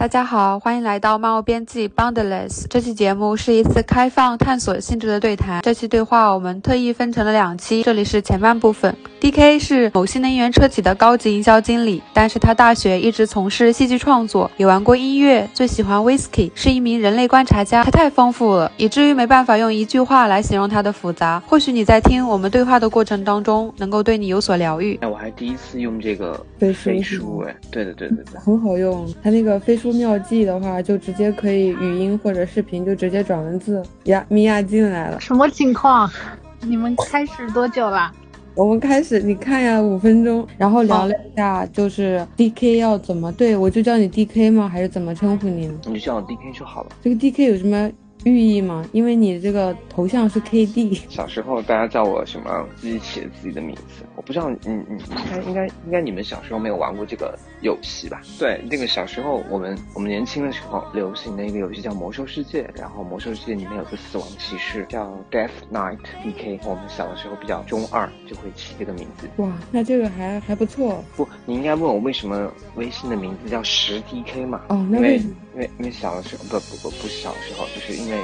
大家好，欢迎来到漫无边际 Boundless。这期节目是一次开放探索性质的对谈。这期对话我们特意分成了两期，这里是前半部分。D.K 是某新能源车企的高级营销经理，但是他大学一直从事戏剧创作，也玩过音乐，最喜欢 Whisky，是一名人类观察家。他太丰富了，以至于没办法用一句话来形容他的复杂。或许你在听我们对话的过程当中，能够对你有所疗愈。哎，我还第一次用这个飞飞书书，哎，对对对对对，很好用。它那个飞书妙记的话，就直接可以语音或者视频，就直接转文字。呀，米娅进来了，什么情况？你们开始多久了？我们开始，你看呀，五分钟，然后聊了一下，就是 D K 要怎么对我就叫你 D K 吗？还是怎么称呼你呢？你就叫我 D K 就好了。这个 D K 有什么寓意吗？因为你这个头像是 K D。小时候大家叫我什么？自己起了自己的名字。我不知道，你你，应该应该应该你们小时候没有玩过这个游戏吧？对，那个小时候我们我们年轻的时候流行的一个游戏叫魔兽世界，然后魔兽世界里面有个死亡骑士叫 Death Knight D K。我们小的时候比较中二，就会起这个名字。哇，那这个还还不错。不，你应该问我为什么微信的名字叫十 D K 嘛？哦，那因为为什么？因为因为小的时候不不不不是小的时候，就是因为，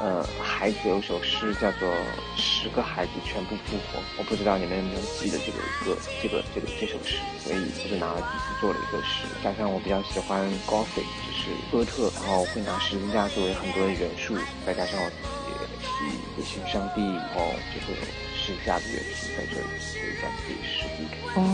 呃，孩子有首诗叫做“十个孩子全部复活”，我不知道你们有没有记得这个歌这个这个这首诗，所以我就拿了几次做了一个诗，加上我比较喜欢 Gothic，就是哥特，然后会拿十字架作为很多的元素，再加上我自己也也信上帝，然后就会十字架的元素在这里，所以叫自己十 D K。哦，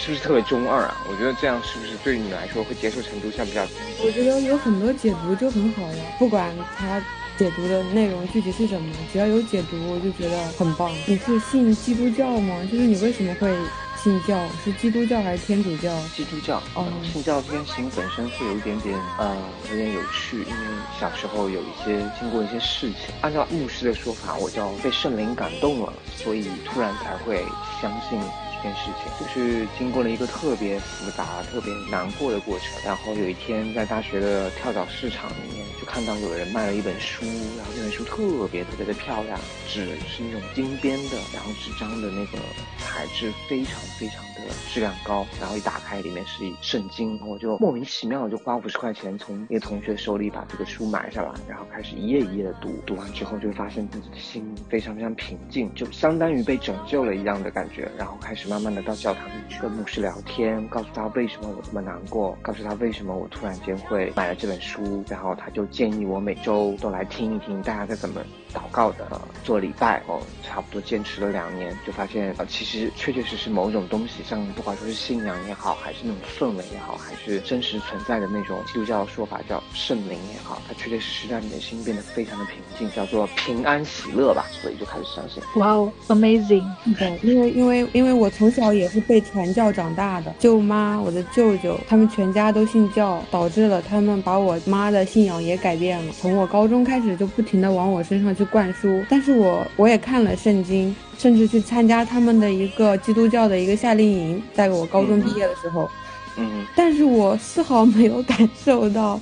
是不是特别中二啊？我觉得这样是不是对你来说会接受程度上比较？我觉得有很多解读就很好呀，不管它解读的内容具体是什么，只要有解读，我就觉得很棒。你是信基督教吗？就是你为什么会信教？是基督教还是天主教？基督教，哦呃信教这件事情本身会有一点点呃有点有趣，因为小时候有一些经过一些事情，按照牧师的说法，我叫被圣灵感动了，所以突然才会相信。件事情就是经过了一个特别复杂、特别难过的过程。然后有一天在大学的跳蚤市场里面，就看到有人卖了一本书，然后这本书特别特别的漂亮，纸是那种金边的，然后纸张的那个材质非常非常的质量高。然后一打开，里面是一圣经，我就莫名其妙的就花五十块钱从一个同学手里把这个书买下来，然后开始一页一页的读。读完之后，就发现自己的心非常非常平静，就相当于被拯救了一样的感觉。然后开始慢慢的到教堂里去跟牧师聊天，告诉他为什么我这么难过，告诉他为什么我突然间会买了这本书，然后他就建议我每周都来听一听大家在怎么祷告的，呃做礼拜哦，差不多坚持了两年，就发现呃其实确确实实某种东西，像不管说是信仰也好，还是那种氛围也好，还是真实存在的那种基督教的说法叫圣灵也好，它确确实实让你的心变得非常的平静，叫做平安喜乐吧，所以就开始相信。哇哦，amazing！对，因为因为因为我从小也是被传教长大的，舅妈、我的舅舅他们全家都信教，导致了他们把我妈的信仰也改变了。从我高中开始就不停的往我身上去灌输，但是我我也看了圣经，甚至去参加他们的一个基督教的一个夏令营，在我高中毕业的时候，嗯，但是我丝毫没有感受到，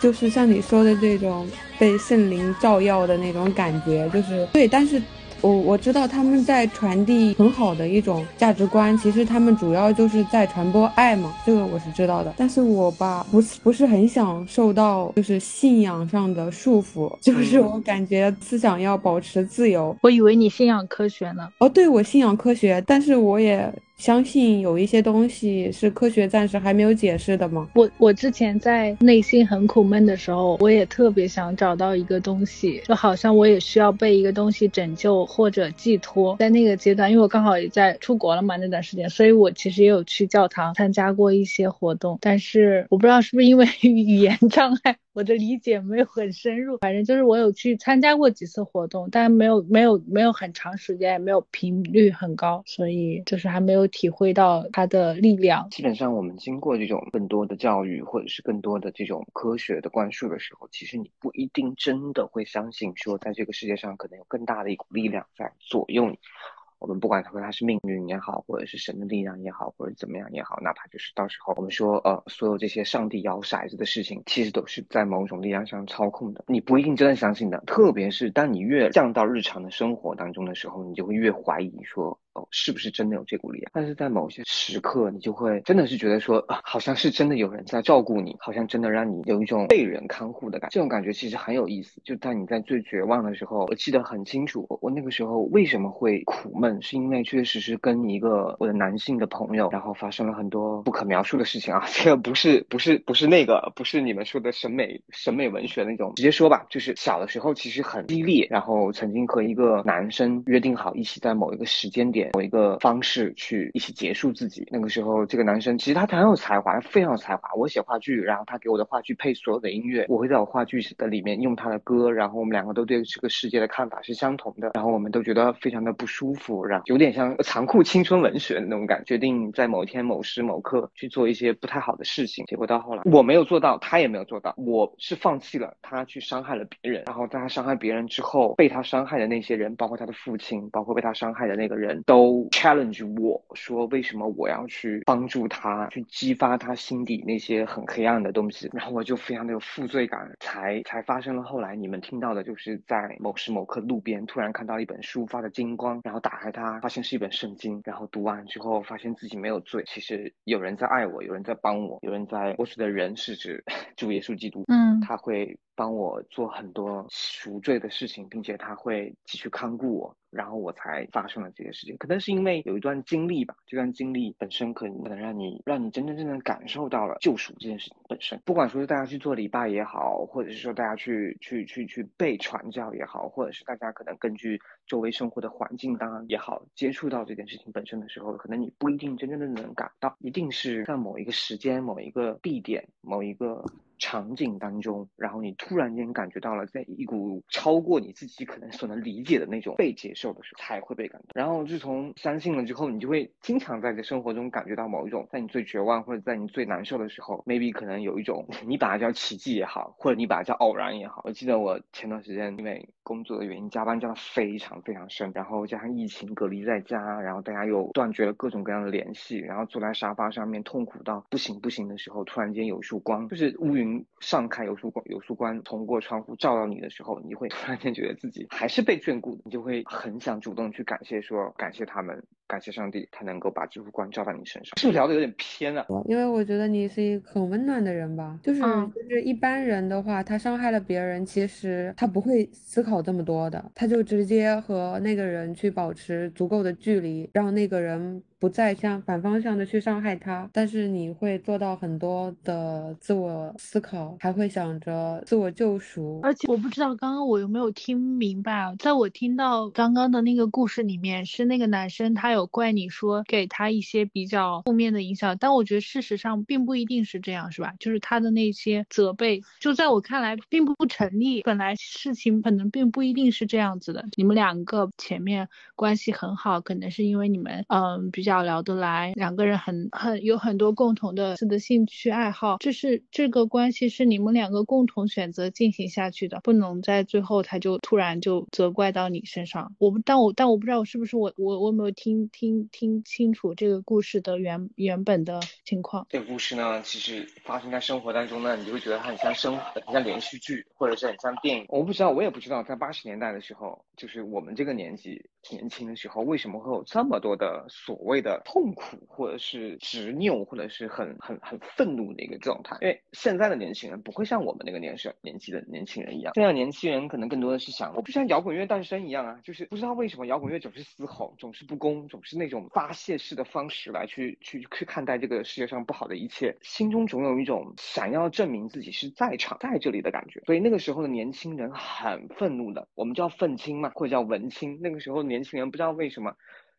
就是像你说的这种被圣灵照耀的那种感觉，就是对，但是。我我知道他们在传递很好的一种价值观，其实他们主要就是在传播爱嘛，这个我是知道的。但是我吧，不是不是很想受到就是信仰上的束缚，就是我感觉思想要保持自由。我以为你信仰科学呢。哦，对，我信仰科学，但是我也相信有一些东西是科学暂时还没有解释的嘛。我我之前在内心很苦闷的时候，我也特别想找到一个东西，就好像我也需要被一个东西拯救或者寄托。在那个阶段，因为我刚好也在出国了嘛那段时间，所以我其实也有去教堂参加过一些活动，但是我不知道是不是因为 语言障碍。我的理解没有很深入，反正就是我有去参加过几次活动，但没有没有没有很长时间，也没有频率很高，所以就是还没有体会到它的力量。基本上我们经过这种更多的教育，或者是更多的这种科学的灌输的时候，其实你不一定真的会相信说，在这个世界上可能有更大的一股力量在左右你。我们不管说它是命运也好，或者是神的力量也好，或者怎么样也好，哪怕就是到时候我们说呃，所有这些上帝摇骰子的事情，其实都是在某种力量上操控的。你不一定真的相信的，特别是当你越降到日常的生活当中的时候，你就会越怀疑说。哦，是不是真的有这股力量？但是在某些时刻，你就会真的是觉得说，啊，好像是真的有人在照顾你，好像真的让你有一种被人看护的感觉。这种感觉其实很有意思。就在你在最绝望的时候，我记得很清楚，我那个时候为什么会苦闷，是因为确实是跟一个我的男性的朋友，然后发生了很多不可描述的事情啊。这个不是不是不是那个不是你们说的审美审美文学那种，直接说吧，就是小的时候其实很激烈，然后曾经和一个男生约定好一起在某一个时间点、某一个方式去一起结束自己。那个时候，这个男生其实他很有才华，他非常有才华。我写话剧，然后他给我的话剧配所有的音乐，我会在我话剧的里面用他的歌，然后我们两个都对这个世界的看法是相同的，然后我们都觉得非常的不舒服，然后有点像残酷青春文学的那种感，决定在某天某时某刻去做一些不太好的事情。结果到后来，我没有做到，他也没有做到，我是放弃了，他去伤害了别人，然后在他伤害别人之后，被他伤害的那些人，包括他的父亲，包括被他伤害的那个人都 challenge 我说，为什么我要去帮助他，去激发他心底那些很黑暗的东西？然后我就非常的有负罪感，才才发生了后来你们听到的，就是在某时某刻路边突然看到一本书发的金光，然后打开它，发现是一本圣经，然后读完之后发现自己没有罪，其实有人在爱我，有人在帮我，有人在。我指的人是指主耶稣基督，嗯，他会帮我做很多赎罪的事情，并且他会继续看顾我。然后我才发生了这些事情，可能是因为有一段经历吧，这段经历本身可能能让你让你真真正正感受到了救赎这件事情本身。不管说是大家去做礼拜也好，或者是说大家去去去去被传教也好，或者是大家可能根据周围生活的环境当然也好，接触到这件事情本身的时候，可能你不一定真真正正能感到，一定是在某一个时间、某一个地点、某一个。场景当中，然后你突然间感觉到了，在一股超过你自己可能所能理解的那种被接受的时候，才会被感动。然后自从相信了之后，你就会经常在这生活中感觉到某一种，在你最绝望或者在你最难受的时候，maybe 可能有一种，你把它叫奇迹也好，或者你把它叫偶然也好。我记得我前段时间因为工作的原因加班加的非常非常深，然后加上疫情隔离在家，然后大家又断绝了各种各样的联系，然后坐在沙发上面痛苦到不行不行的时候，突然间有一束光，就是乌云。上看有束光，有束光通过窗户照到你的时候，你会突然间觉得自己还是被眷顾的，你就会很想主动去感谢，说感谢他们，感谢上帝，他能够把这束光照到你身上。是不是聊的有点偏了？因为我觉得你是一个很温暖的人吧，就是就是一般人的话，他伤害了别人，其实他不会思考这么多的，他就直接和那个人去保持足够的距离，让那个人。不再向反方向的去伤害他，但是你会做到很多的自我思考，还会想着自我救赎。而且我不知道刚刚我有没有听明白，在我听到刚刚的那个故事里面，是那个男生他有有怪你说给他一些比较负面的影响，但我觉得事实上并不一定是这样，是吧？就是他的那些责备，就在我看来并不成立。本来事情可能并不一定是这样子的，你们两个前面关系很好，可能是因为你们嗯比。比较聊得来，两个人很很有很多共同的的兴趣爱好，这是这个关系是你们两个共同选择进行下去的，不能在最后他就突然就责怪到你身上。我不，但我但我不知道我是不是我我我没有听听听清楚这个故事的原原本的情况。这个故事呢，其实发生在生活当中呢，你就会觉得它很像生活，很像连续剧，或者是很像电影。我不知道，我也不知道，在八十年代的时候，就是我们这个年纪年轻的时候，为什么会有这么多的所谓。的痛苦，或者是执拗，或者是很很很愤怒的一个状态。因为现在的年轻人不会像我们那个年时年纪的年轻人一样，现在年轻人可能更多的是想，我不像摇滚乐诞生一样啊，就是不知道为什么摇滚乐总是嘶吼，总是不公，总是那种发泄式的方式来去去去看待这个世界上不好的一切，心中总有一种想要证明自己是在场在这里的感觉。所以那个时候的年轻人很愤怒的，我们叫愤青嘛，或者叫文青。那个时候年轻人不知道为什么。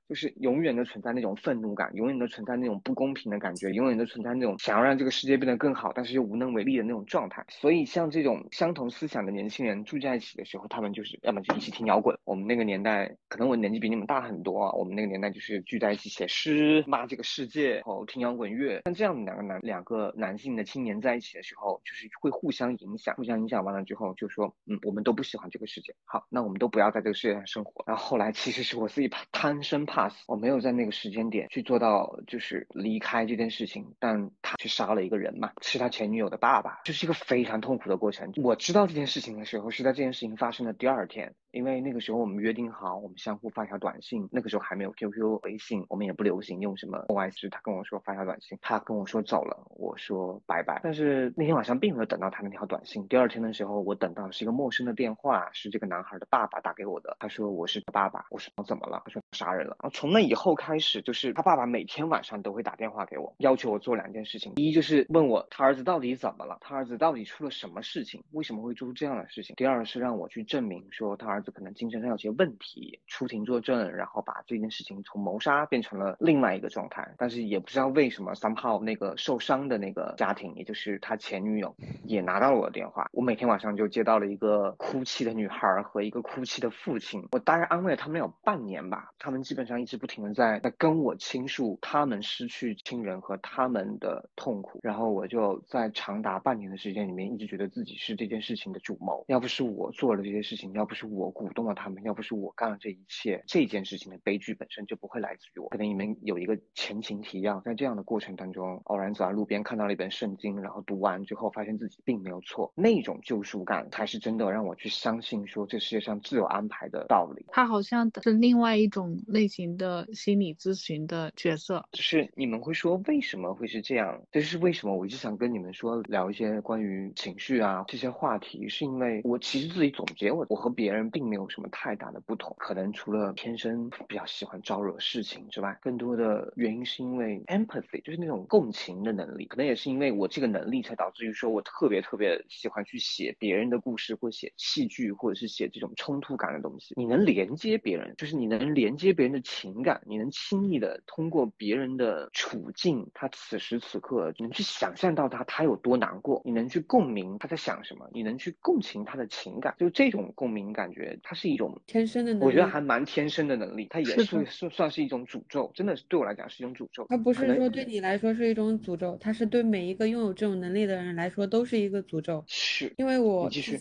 就是永远的存在那种愤怒感，永远的存在那种不公平的感觉，永远的存在那种想要让这个世界变得更好，但是又无能为力的那种状态。所以像这种相同思想的年轻人住在一起的时候，他们就是要么就一起听摇滚。我们那个年代，可能我年纪比你们大很多啊。我们那个年代就是聚在一起写诗，骂这个世界，然后听摇滚乐。像这样的两个男两个男性的青年在一起的时候，就是会互相影响，互相影响完了之后，就说，嗯，我们都不喜欢这个世界，好，那我们都不要在这个世界上生活。然后后来其实是我自己 贪生怕。我没有在那个时间点去做到就是离开这件事情，但他去杀了一个人嘛，是他前女友的爸爸，就是一个非常痛苦的过程。我知道这件事情的时候，是在这件事情发生的第二天。因为那个时候我们约定好，我们相互发条短信。那个时候还没有 QQ、微信，我们也不流行用什么 OS。他跟我说发条短信，他跟我说走了，我说拜拜。但是那天晚上并没有等到他那条短信。第二天的时候，我等到是一个陌生的电话，是这个男孩的爸爸打给我的。他说我是他爸爸。我说我怎么了？他说杀人了。从那以后开始，就是他爸爸每天晚上都会打电话给我，要求我做两件事情。第一就是问我他儿子到底怎么了，他儿子到底出了什么事情，为什么会做出这样的事情。第二是让我去证明说他儿子。可能精神上有些问题，出庭作证，然后把这件事情从谋杀变成了另外一个状态。但是也不知道为什么，somehow 那个受伤的那个家庭，也就是他前女友，也拿到了我的电话。我每天晚上就接到了一个哭泣的女孩和一个哭泣的父亲。我大概安慰了他们有半年吧，他们基本上一直不停的在在跟我倾诉他们失去亲人和他们的痛苦。然后我就在长达半年的时间里面，一直觉得自己是这件事情的主谋。要不是我做了这些事情，要不是我。鼓动了他们，要不是我干了这一切，这件事情的悲剧本身就不会来自于我。可能你们有一个前情提要，在这样的过程当中，偶然走在路边看到了一本圣经，然后读完之后，发现自己并没有错，那种救赎感才是真的让我去相信说这世界上自有安排的道理。他好像是另外一种类型的心理咨询的角色，就是你们会说为什么会是这样？这是为什么？我一直想跟你们说聊一些关于情绪啊这些话题，是因为我其实自己总结我我和别人并。没有什么太大的不同，可能除了天生比较喜欢招惹事情之外，更多的原因是因为 empathy，就是那种共情的能力。可能也是因为我这个能力，才导致于说我特别特别喜欢去写别人的故事，或写戏剧，或者是写这种冲突感的东西。你能连接别人，就是你能连接别人的情感，你能轻易的通过别人的处境，他此时此刻，能去想象到他他有多难过，你能去共鸣他在想什么，你能去共情他的情感，就这种共鸣感觉。它是一种天生的能力，我觉得还蛮天生的能力。它也是算算是一种诅咒，真的是对我来讲是一种诅咒。它不是说对你来说是一种诅咒，它是对每一个拥有这种能力的人来说都是一个诅咒。是，因为我之前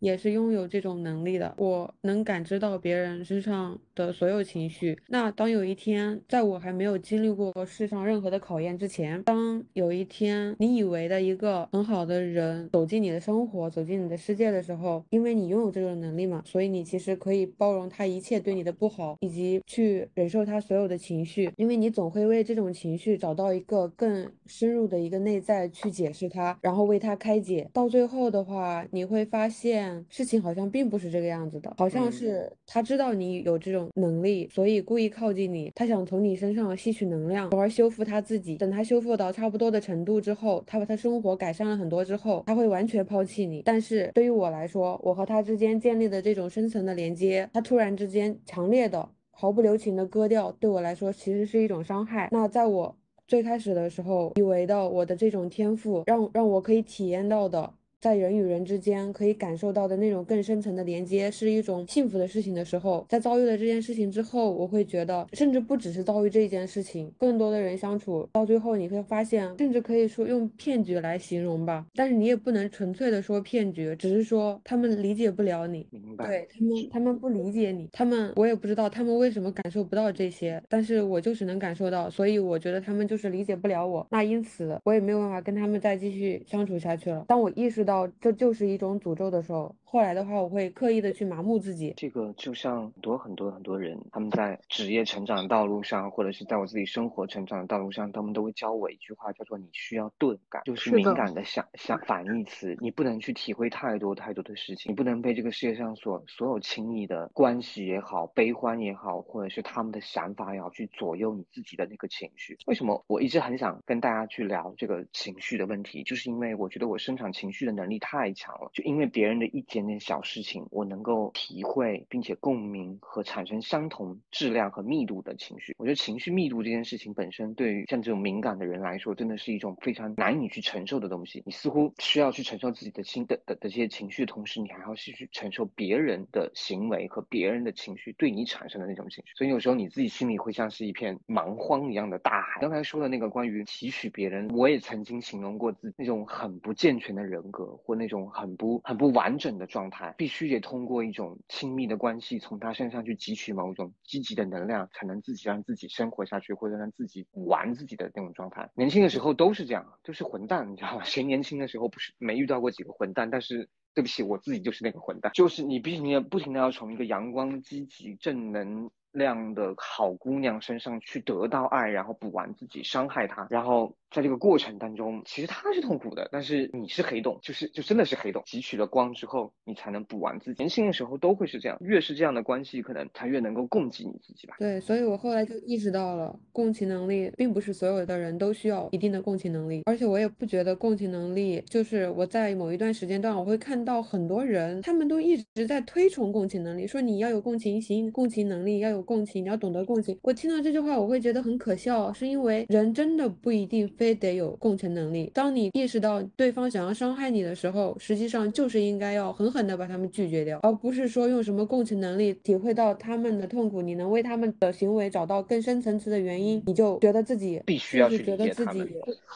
也是拥有这种能力的，我能感知到别人身上的所有情绪。那当有一天，在我还没有经历过世上任何的考验之前，当有一天你以为的一个很好的人走进你的生活，走进你的世界的时候，因为你拥有这种能力嘛，所以。你其实可以包容他一切对你的不好，以及去忍受他所有的情绪，因为你总会为这种情绪找到一个更深入的一个内在去解释它，然后为他开解。到最后的话，你会发现事情好像并不是这个样子的，好像是他知道你有这种能力，所以故意靠近你，他想从你身上吸取能量，从而修复他自己。等他修复到差不多的程度之后，他把他生活改善了很多之后，他会完全抛弃你。但是对于我来说，我和他之间建立的这种深。层的连接，他突然之间强烈的、毫不留情的割掉，对我来说其实是一种伤害。那在我最开始的时候，以为的我的这种天赋，让让我可以体验到的。在人与人之间可以感受到的那种更深层的连接，是一种幸福的事情的时候，在遭遇了这件事情之后，我会觉得，甚至不只是遭遇这件事情，更多的人相处到最后，你会发现，甚至可以说用骗局来形容吧。但是你也不能纯粹的说骗局，只是说他们理解不了你，明白？对他们，他们不理解你，他们我也不知道他们为什么感受不到这些，但是我就是能感受到，所以我觉得他们就是理解不了我，那因此我也没有办法跟他们再继续相处下去了。当我意识到。这就是一种诅咒的时候，后来的话，我会刻意的去麻木自己。这个就像很多很多很多人，他们在职业成长道路上，或者是在我自己生活成长的道路上，他们都会教我一句话，叫做“你需要钝感”，就是敏感的想想反义词。你不能去体会太多太多的事情，你不能被这个世界上所所有亲密的关系也好，悲欢也好，或者是他们的想法也好，去左右你自己的那个情绪。为什么我一直很想跟大家去聊这个情绪的问题？就是因为我觉得我生产情绪的能力太。太强了，就因为别人的一点点小事情，我能够体会并且共鸣和产生相同质量和密度的情绪。我觉得情绪密度这件事情本身，对于像这种敏感的人来说，真的是一种非常难以去承受的东西。你似乎需要去承受自己的心的的的这些情绪同时，你还要去承受别人的行为和别人的情绪对你产生的那种情绪。所以有时候你自己心里会像是一片蛮荒一样的大海。刚才说的那个关于提取别人，我也曾经形容过自己那种很不健全的人格。或那种很不很不完整的状态，必须得通过一种亲密的关系，从他身上去汲取某种积极的能量，才能自己让自己生活下去，或者让自己玩自己的那种状态。年轻的时候都是这样，都是混蛋，你知道吗？谁年轻的时候不是没遇到过几个混蛋？但是对不起，我自己就是那个混蛋，就是你必须你不停的要从一个阳光、积极、正能。量的好姑娘身上去得到爱，然后补完自己，伤害她，然后在这个过程当中，其实他是痛苦的，但是你是黑洞，就是就真的是黑洞，汲取了光之后，你才能补完自己。年轻的时候都会是这样，越是这样的关系，可能才越能够供给你自己吧。对，所以我后来就意识到了，共情能力并不是所有的人都需要一定的共情能力，而且我也不觉得共情能力就是我在某一段时间段，我会看到很多人，他们都一直在推崇共情能力，说你要有共情心、共情能力，要有。共情，你要懂得共情。我听到这句话，我会觉得很可笑，是因为人真的不一定非得有共情能力。当你意识到对方想要伤害你的时候，实际上就是应该要狠狠的把他们拒绝掉，而不是说用什么共情能力体会到他们的痛苦，你能为他们的行为找到更深层次的原因，你就觉得自己必须要去觉得自己。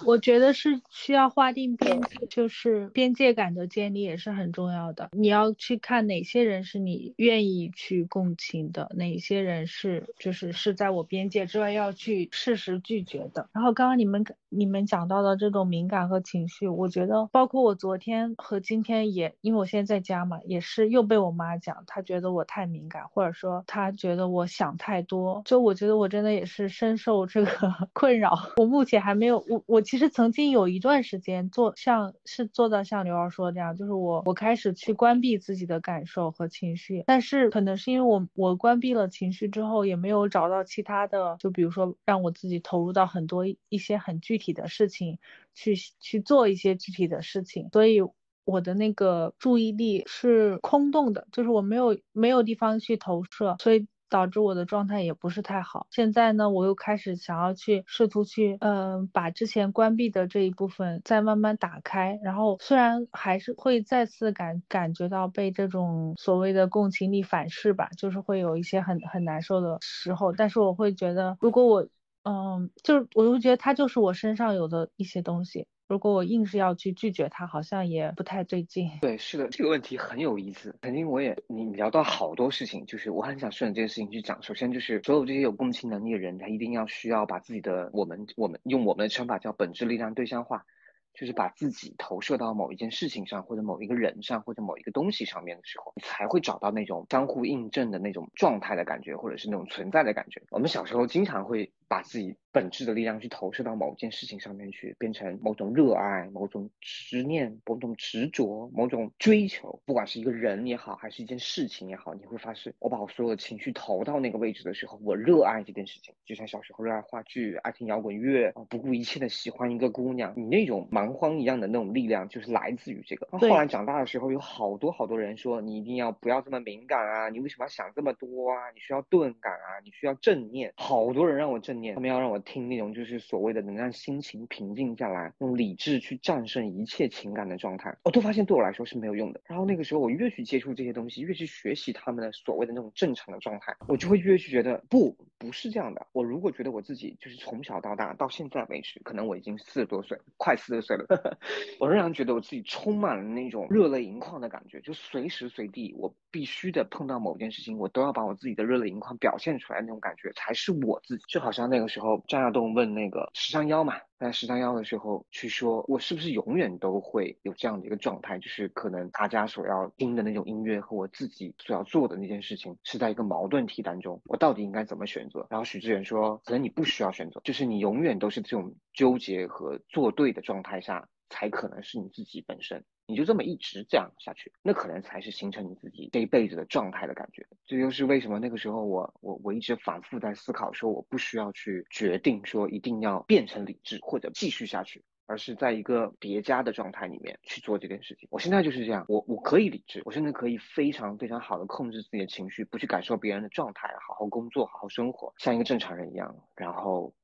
我觉得是需要划定边界，就是边界感的建立也是很重要的。你要去看哪些人是你愿意去共情的，哪些人。是，就是是在我边界之外要去适时拒绝的。然后刚刚你们你们讲到的这种敏感和情绪，我觉得包括我昨天和今天也，因为我现在在家嘛，也是又被我妈讲，她觉得我太敏感，或者说她觉得我想太多。就我觉得我真的也是深受这个 困扰。我目前还没有，我我其实曾经有一段时间做像是做到像刘儿说的这样，就是我我开始去关闭自己的感受和情绪，但是可能是因为我我关闭了情绪。之后也没有找到其他的，就比如说让我自己投入到很多一些很具具体的事情，去去做一些具体的事情，所以我的那个注意力是空洞的，就是我没有没有地方去投射，所以。导致我的状态也不是太好。现在呢，我又开始想要去试图去，嗯，把之前关闭的这一部分再慢慢打开。然后虽然还是会再次感感觉到被这种所谓的共情力反噬吧，就是会有一些很很难受的时候，但是我会觉得，如果我，嗯，就是我就觉得它就是我身上有的一些东西。如果我硬是要去拒绝他，好像也不太对劲。对，是的，这个问题很有意思。曾经我也你聊到好多事情，就是我很想顺着这件事情去讲。首先就是所有这些有共情能力的人，他一定要需要把自己的我们我们用我们的称法叫本质力量对象化。就是把自己投射到某一件事情上，或者某一个人上，或者某一个东西上面的时候，你才会找到那种相互印证的那种状态的感觉，或者是那种存在的感觉。我们小时候经常会把自己本质的力量去投射到某件事情上面去，变成某种热爱、某种执念、某种执着、某种追求。不管是一个人也好，还是一件事情也好，你会发誓，我把我所有的情绪投到那个位置的时候，我热爱这件事情。就像小时候热爱话剧、爱听摇滚乐，不顾一切的喜欢一个姑娘，你那种蛮。荒一样的那种力量，就是来自于这个。后来长大的时候，有好多好多人说，你一定要不要这么敏感啊？你为什么要想这么多啊？你需要钝感啊？你需要正念。好多人让我正念，他们要让我听那种就是所谓的能让心情平静下来，用理智去战胜一切情感的状态。我都发现对我来说是没有用的。然后那个时候，我越去接触这些东西，越去学习他们的所谓的那种正常的状态，我就会越去觉得不，不是这样的。我如果觉得我自己就是从小到大到现在为止，可能我已经四十多岁，快四十岁了。我仍然觉得我自己充满了那种热泪盈眶的感觉，就随时随地我必须得碰到某件事情，我都要把我自己的热泪盈眶表现出来，那种感觉才是我自己。就好像那个时候张亚东问那个十三幺嘛，在十三幺的时候去说，我是不是永远都会有这样的一个状态，就是可能大家所要听的那种音乐和我自己所要做的那件事情是在一个矛盾体当中，我到底应该怎么选择？然后许志远说，可能你不需要选择，就是你永远都是这种纠结和做对的状态下。才可能是你自己本身，你就这么一直这样下去，那可能才是形成你自己这一辈子的状态的感觉。这就是为什么那个时候我我我一直反复在思考，说我不需要去决定说一定要变成理智或者继续下去，而是在一个叠加的状态里面去做这件事情。我现在就是这样，我我可以理智，我现在可以非常非常好的控制自己的情绪，不去感受别人的状态，好好工作，好好生活，像一个正常人一样。然后，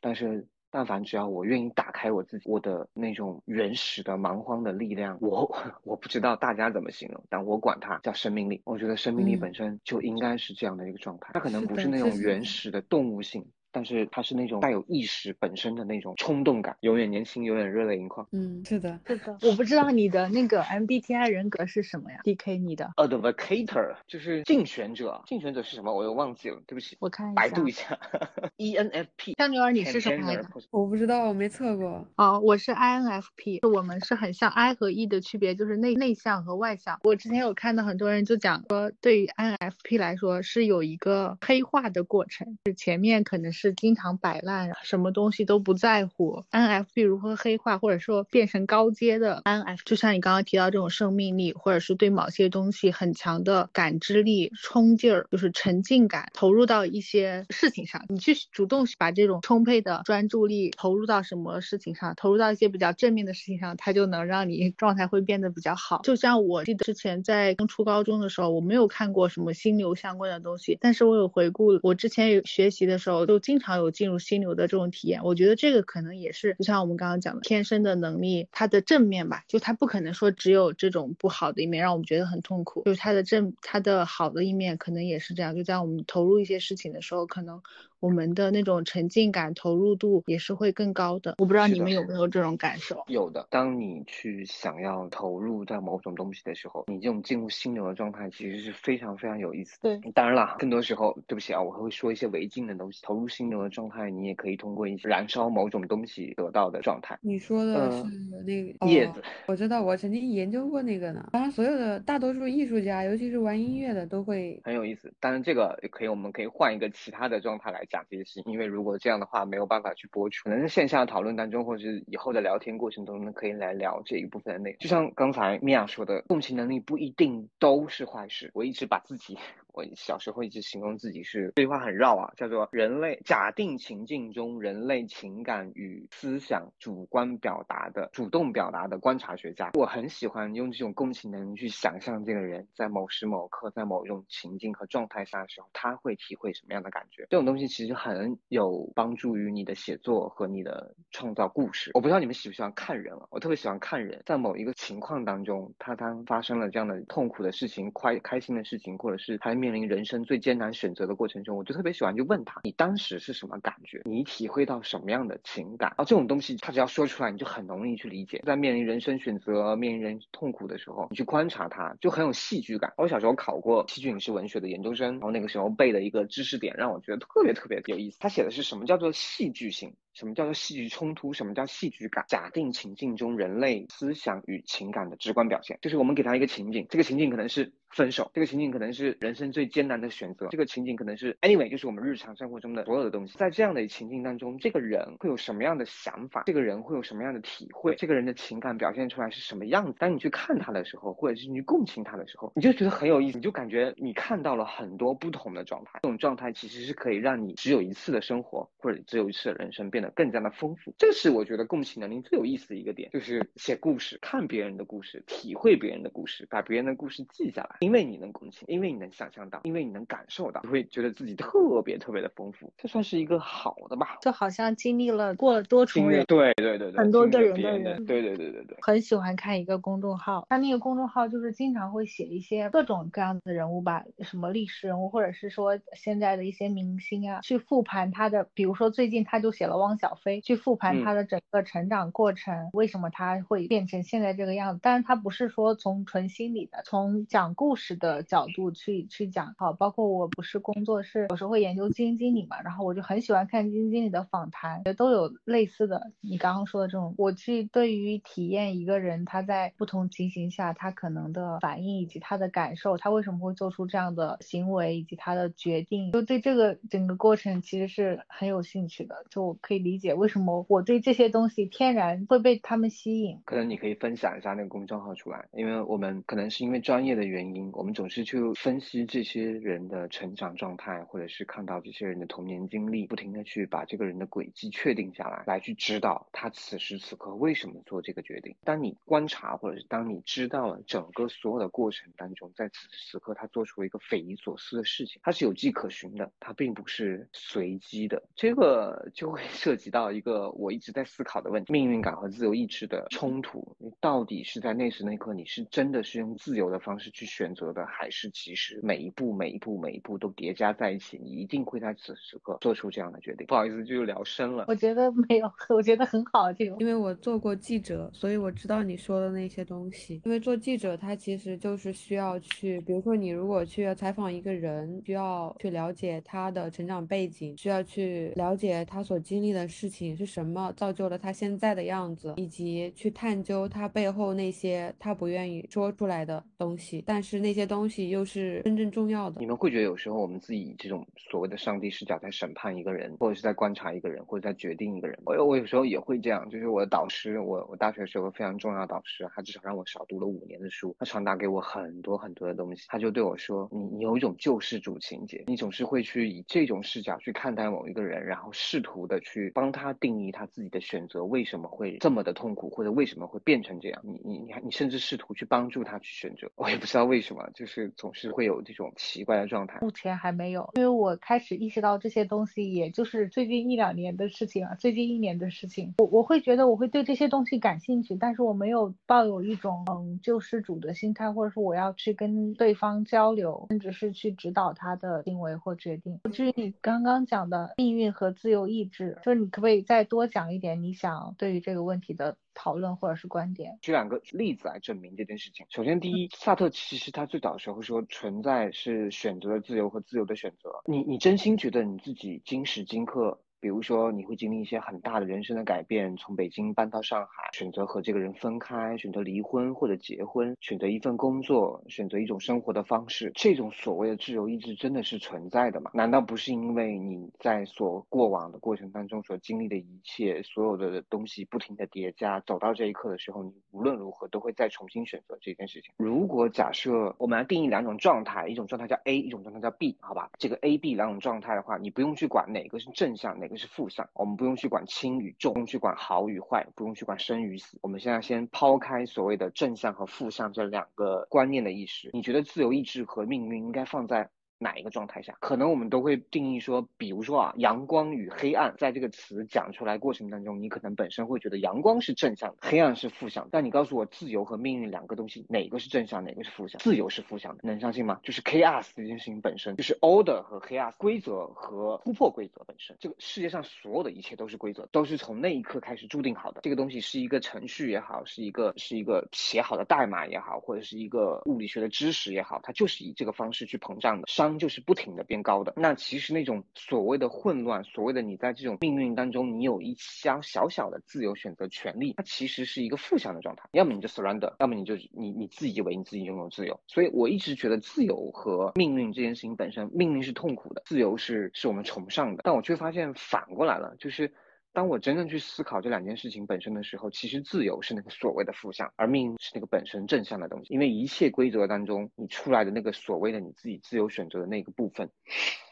但是。但凡只要我愿意打开我自己，我的那种原始的蛮荒的力量，我 我不知道大家怎么形容，但我管它叫生命力。我觉得生命力本身就应该是这样的一个状态，它可能不是那种原始的动物性，但是它是那种带有意识本身的那种冲动感，永远年轻，永远热泪盈眶。嗯，是的，是的。我不知道你的那个 MBTI 人格是什么呀？D K 你的 Advocator 就是竞选者，竞选者是什么？我又忘记了，对不起。我看一下，百度一下。ENFP。香牛儿，你是什么来着？我不知道，我没测过。哦，我是 INFP，我们是很像 I 和 E 的区别就是内内向和外向。我之前有看到很多人就讲说，对于 INFP 来说是有一个黑化的过程，就前面可能是是经常摆烂，什么东西都不在乎。NFP 如何黑化，或者说变成高阶的 N F，就像你刚刚提到这种生命力，或者是对某些东西很强的感知力、冲劲儿，就是沉浸感，投入到一些事情上，你去主动把这种充沛的专注力投入到什么事情上，投入到一些比较正面的事情上，它就能让你 状态会变得比较好。就像我记得之前在刚初高中的时候，我没有看过什么心流相关的东西，但是我有回顾我之前有学习的时候，就经经常有进入心流的这种体验。我觉得这个可能也是就像我们刚刚讲的天生的能力，它的正面吧，就它不可能说只有这种不好的一面让我们觉得很痛苦，就是它的正它的好的一面可能也是这样。就在我们投入一些事情的时候，可能。我们的那种沉浸感、投入度也是会更高的。我不知道你们有没有这种感受？有的。当你去想要投入到某种东西的时候，你这种进入心流的状态其实是非常非常有意思。对，当然了，更多时候，对不起啊，我还会说一些违禁的东西。投入心流的状态，你也可以通过一些燃烧某种东西得到的状态。你说的是那个叶子？我知道，我曾经研究过那个呢。当然，所有的大多数艺术家，尤其是玩音乐的，都会很有意思。当然，这个可以，我们可以换一个其他的状态来讲这些事情，因为。如果这样的话没有办法去播出，可能在线下讨论当中，或者是以后的聊天过程中呢，可以来聊这一部分的内容。就像刚才米娅说的，共情能力不一定都是坏事。我一直把自己。我小时候一直形容自己是这句话很绕啊，叫做人类假定情境中人类情感与思想主观表达的主动表达的观察学家。我很喜欢用这种共情能力去想象这个人在某时某刻在某一种情境和状态下的时候，他会体会什么样的感觉。这种东西其实很有帮助于你的写作和你的创造故事。我不知道你们喜不喜欢看人啊，我特别喜欢看人在某一个情况当中，他当发生了这样的痛苦的事情、快开心的事情，或者是他。面临人生最艰难选择的过程中，我就特别喜欢就问他，你当时是什么感觉？你体会到什么样的情感？啊，这种东西他只要说出来，你就很容易去理解。在面临人生选择、面临人痛苦的时候，你去观察他，就很有戏剧感。我小时候考过戏剧影视文学的研究生，然后那个时候背的一个知识点让我觉得特别特别有意思。他写的是什么叫做戏剧性？什么叫做戏剧冲突？什么叫戏剧感？假定情境中人类思想与情感的直观表现，就是我们给他一个情景，这个情景可能是分手，这个情景可能是人生最艰难的选择，这个情景可能是 anyway，就是我们日常生活中的所有的东西。在这样的情境当中，这个人会有什么样的想法？这个人会有什么样的体会？这个人的情感表现出来是什么样子？当你去看他的时候，或者是你去共情他的时候，你就觉得很有意思，你就感觉你看到了很多不同的状态。这种状态其实是可以让你只有一次的生活，或者只有一次的人生变得更加的丰富。这是我觉得共情能力最有意思的一个点，就是写故事，看别人的故事，体会别人的故事，把别人的故事记下来。因为你能共情，因为你能想象到，因为你能感受到，你会觉得自己特别特别的丰富。这算是一个好的吧？就好像经历了过了多重人，对对对对，很多个人的人，对对对对对。很喜欢看一个公众号，他那个公众号就是经常会写一些各种各样的人物吧，什么历史人物，或者是说现在的一些明星啊，去复盘他的，比如说最近他就写了汪小菲，去复盘他的整。个成长过程，为什么他会变成现在这个样子？但是他不是说从纯心理的，从讲故事的角度去去讲。好，包括我不是工作室，有时候会研究基金经理嘛，然后我就很喜欢看基金经理的访谈，也都有类似的你刚刚说的这种。我去对于体验一个人他在不同情形下他可能的反应以及他的感受，他为什么会做出这样的行为以及他的决定，就对这个整个过程其实是很有兴趣的，就可以理解为什么我对这些东。西天然会被他们吸引，可能你可以分享一下那个公众号出来，因为我们可能是因为专业的原因，我们总是去分析这些人的成长状态，或者是看到这些人的童年经历，不停的去把这个人的轨迹确定下来，来去知道他此时此刻为什么做这个决定。当你观察，或者是当你知道了整个所有的过程当中，在此时此刻他做出了一个匪夷所思的事情，他是有迹可循的，他并不是随机的，这个就会涉涉及到一个我一直在思考的问题：命运感和自由意志的冲突。你到底是在那时那刻，你是真的是用自由的方式去选择的，还是其实每一步、每一步、每一步都叠加在一起，你一定会在此时刻做出这样的决定？不好意思，就聊深了。我觉得没有，我觉得很好，这个。因为我做过记者，所以我知道你说的那些东西。因为做记者，他其实就是需要去，比如说你如果去采访一个人，需要去了解他的成长背景，需要去了解他所经历的事情是什么造就了他现在的样子，以及去探究他背后那些他不愿意说出来的东西。但是那些东西又是真正重要的。你们会觉得有时候我们自己以这种所谓的上帝视角在审判一个人，或者是在观察一个人，或者在决定一个人。我我有时候也会这样，就是我的导师，我我大学时候非常重要的导师，他至少让我少读了五年的书，他传达给我很多很多的东西。他就对我说：“你你有一种救世主情节，你总是会去以这种视角去看待某一个人，然后试图的去帮他定义他自己的选择为什么会这么的痛苦，或者为什么会变成这样。你你你你甚至试图去帮助他去选择。我也不知道为什么，就是总是会有这种奇怪的状态。目前还没有，因为我开始意识到这些东西，也就是最近一两年的事情啊，最近一年的事情。我我会觉得我会对这些东西感兴趣，但是我没有抱有一种嗯救世主的心态，或者说我要去跟对方交流，甚至是去指导他的行为或决定。至于你刚刚讲的命运和自由意志，就你可不可以再多讲一点你想对于这个问题的讨论或者是观点？举两个例子来证明这件事情。首先，第一，萨特其实他最早的时候说存在是选择的自由和自由的选择。你你真心觉得你自己今时今刻？比如说，你会经历一些很大的人生的改变，从北京搬到上海，选择和这个人分开，选择离婚或者结婚，选择一份工作，选择一种生活的方式。这种所谓的自由意志真的是存在的吗？难道不是因为你在所过往的过程当中所经历的一切，所有的东西不停的叠加，走到这一刻的时候，你无论如何都会再重新选择这件事情？如果假设我们来定义两种状态，一种状态叫 A，一种状态叫 B，好吧？这个 A、B 两种状态的话，你不用去管哪个是正向，哪个那。是负向，我们不用去管轻与重，不用去管好与坏，不用去管生与死。我们现在先抛开所谓的正向和负向这两个观念的意识，你觉得自由意志和命运应该放在？哪一个状态下，可能我们都会定义说，比如说啊，阳光与黑暗，在这个词讲出来过程当中，你可能本身会觉得阳光是正向的，黑暗是负向。但你告诉我，自由和命运两个东西，哪个是正向，哪个是负向？自由是负向的，能相信吗？就是 chaos 这件事情本身，就是 order 和 chaos 规则和突破规则本身。这个世界上所有的一切都是规则，都是从那一刻开始注定好的。这个东西是一个程序也好，是一个是一个写好的代码也好，或者是一个物理学的知识也好，它就是以这个方式去膨胀的。商就是不停的变高的，那其实那种所谓的混乱，所谓的你在这种命运当中，你有一箱小小的自由选择权利，它其实是一个负向的状态。要么你就 surrender，要么你就你你自己以为你自己拥有自由。所以我一直觉得自由和命运这件事情本身，命运是痛苦的，自由是是我们崇尚的。但我却发现反过来了，就是。当我真正去思考这两件事情本身的时候，其实自由是那个所谓的负向，而命运是那个本身正向的东西。因为一切规则当中，你出来的那个所谓的你自己自由选择的那个部分，